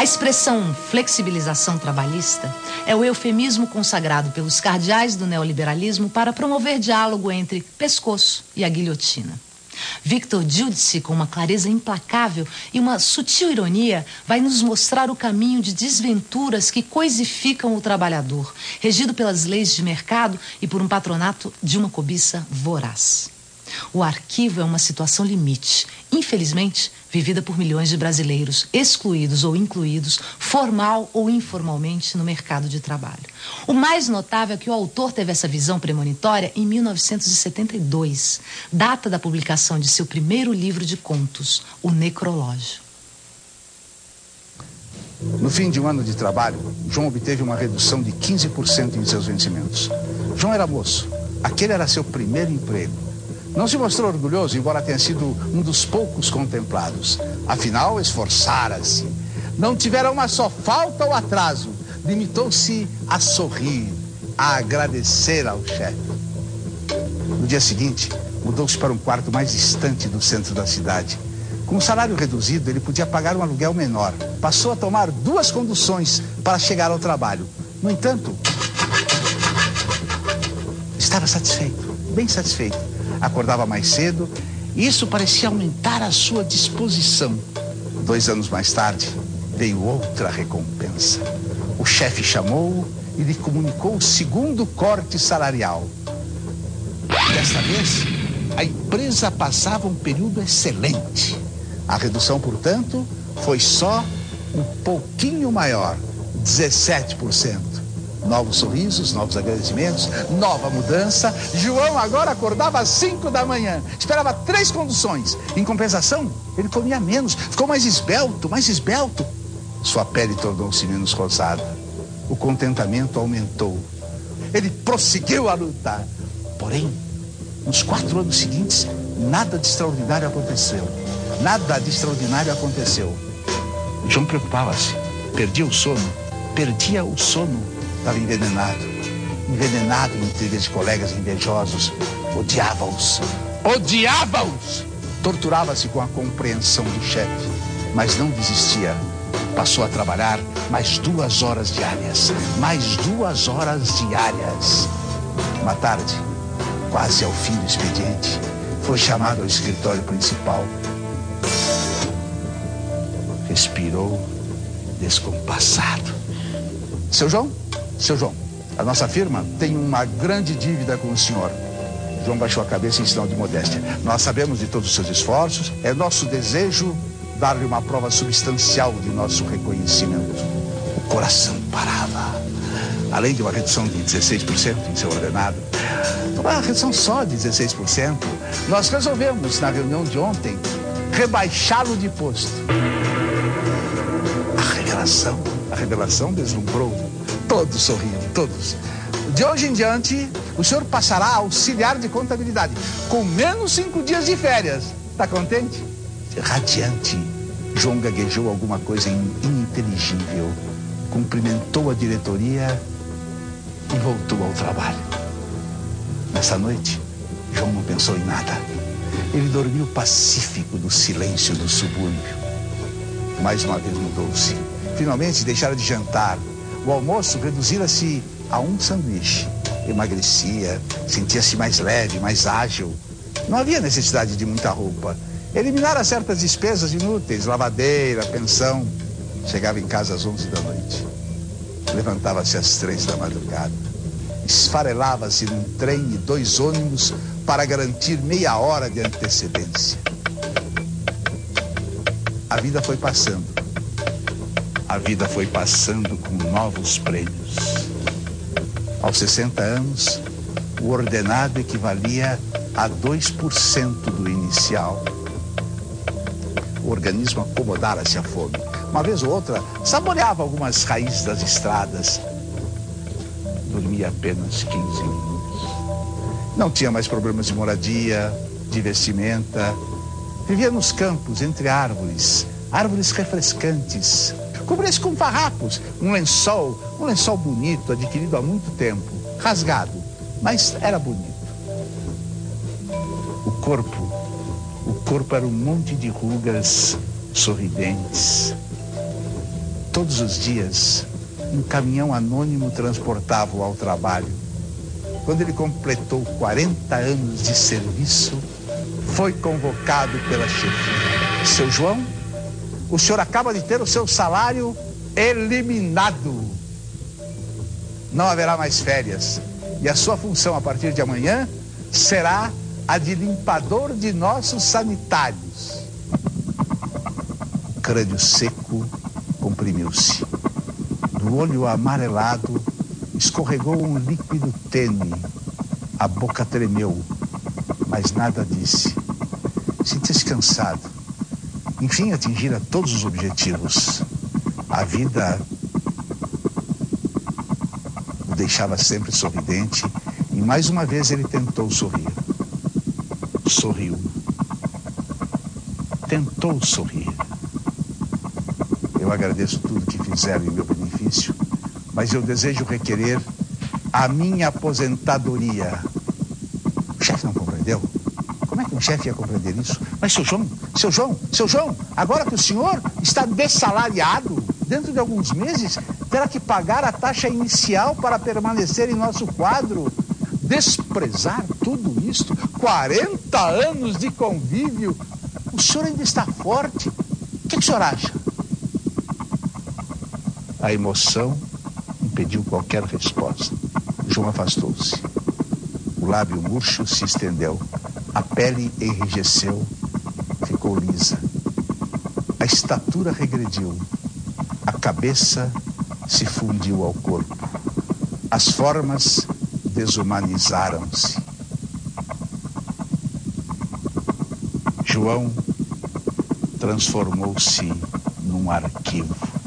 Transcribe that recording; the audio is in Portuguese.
A expressão flexibilização trabalhista é o eufemismo consagrado pelos cardeais do neoliberalismo para promover diálogo entre pescoço e a guilhotina. Victor Giudice, com uma clareza implacável e uma sutil ironia, vai nos mostrar o caminho de desventuras que coisificam o trabalhador, regido pelas leis de mercado e por um patronato de uma cobiça voraz. O arquivo é uma situação limite, infelizmente vivida por milhões de brasileiros, excluídos ou incluídos, formal ou informalmente, no mercado de trabalho. O mais notável é que o autor teve essa visão premonitória em 1972, data da publicação de seu primeiro livro de contos, O Necrológio. No fim de um ano de trabalho, João obteve uma redução de 15% em seus vencimentos. João era moço. Aquele era seu primeiro emprego. Não se mostrou orgulhoso, embora tenha sido um dos poucos contemplados. Afinal, esforçara-se. Não tivera uma só falta ou atraso. Limitou-se a sorrir, a agradecer ao chefe. No dia seguinte, mudou-se para um quarto mais distante do centro da cidade. Com um salário reduzido, ele podia pagar um aluguel menor. Passou a tomar duas conduções para chegar ao trabalho. No entanto, estava satisfeito, bem satisfeito acordava mais cedo, e isso parecia aumentar a sua disposição. Dois anos mais tarde, veio outra recompensa. O chefe chamou-o e lhe comunicou o segundo corte salarial. Desta vez, a empresa passava um período excelente. A redução, portanto, foi só um pouquinho maior, 17% novos sorrisos, novos agradecimentos, nova mudança. João agora acordava às 5 da manhã, esperava três conduções. Em compensação, ele comia menos, ficou mais esbelto, mais esbelto. Sua pele tornou-se menos rosada. O contentamento aumentou. Ele prosseguiu a lutar. Porém, nos quatro anos seguintes, nada de extraordinário aconteceu. Nada de extraordinário aconteceu. João preocupava-se, perdia o sono, perdia o sono estava envenenado. Envenenado no trilha de colegas invejosos. Odiava-os. Odiava-os! Torturava-se com a compreensão do chefe, mas não desistia. Passou a trabalhar mais duas horas diárias. Mais duas horas diárias. Uma tarde, quase ao fim do expediente, foi chamado ao escritório principal. Respirou descompassado. Seu João? Seu João, a nossa firma tem uma grande dívida com o senhor. João baixou a cabeça em sinal de modéstia. Nós sabemos de todos os seus esforços, é nosso desejo dar-lhe uma prova substancial de nosso reconhecimento. O coração parava. Além de uma redução de 16% em seu ordenado, uma redução só de 16%, nós resolvemos, na reunião de ontem, rebaixá-lo de posto. A revelação, a revelação deslumbrou Todos sorriam, todos. De hoje em diante, o senhor passará a auxiliar de contabilidade, com menos cinco dias de férias. Está contente? Radiante. João gaguejou alguma coisa ininteligível, cumprimentou a diretoria e voltou ao trabalho. Nessa noite, João não pensou em nada. Ele dormiu pacífico no silêncio do subúrbio. Mais uma vez mudou-se. Finalmente deixara de jantar, o almoço reduzira-se a um sanduíche. Emagrecia, sentia-se mais leve, mais ágil. Não havia necessidade de muita roupa. Eliminara certas despesas inúteis, lavadeira, pensão. Chegava em casa às 11 da noite. Levantava-se às três da madrugada. Esfarelava-se num trem e dois ônibus para garantir meia hora de antecedência. A vida foi passando a vida foi passando com novos prêmios. Aos 60 anos, o ordenado equivalia a 2% do inicial. O organismo acomodara-se à fome. Uma vez ou outra, saboreava algumas raízes das estradas. Dormia apenas 15 minutos. Não tinha mais problemas de moradia, de vestimenta. Vivia nos campos, entre árvores, árvores refrescantes, Cobria-se com farrapos, um lençol, um lençol bonito, adquirido há muito tempo, rasgado, mas era bonito. O corpo, o corpo era um monte de rugas sorridentes. Todos os dias, um caminhão anônimo transportava-o ao trabalho. Quando ele completou 40 anos de serviço, foi convocado pela chefia. Seu João, o senhor acaba de ter o seu salário eliminado. Não haverá mais férias. E a sua função a partir de amanhã será a de limpador de nossos sanitários. O crânio seco comprimiu-se. Do olho amarelado escorregou um líquido tênue. A boca tremeu, mas nada disse. Sentia-se cansado. Enfim, atingira todos os objetivos. A vida o deixava sempre sorridente e mais uma vez ele tentou sorrir. Sorriu. Tentou sorrir. Eu agradeço tudo que fizeram em meu benefício, mas eu desejo requerer a minha aposentadoria. O chefe não compreendeu? Como é que um chefe ia compreender isso? Mas, seu João, seu João, seu João, agora que o senhor está dessalariado, dentro de alguns meses, terá que pagar a taxa inicial para permanecer em nosso quadro. Desprezar tudo isto, 40 anos de convívio. O senhor ainda está forte. O que, que o senhor acha? A emoção impediu qualquer resposta. João afastou-se. O lábio murcho se estendeu. A pele enrijeceu, ficou lisa. A estatura regrediu. A cabeça se fundiu ao corpo. As formas desumanizaram-se. João transformou-se num arquivo.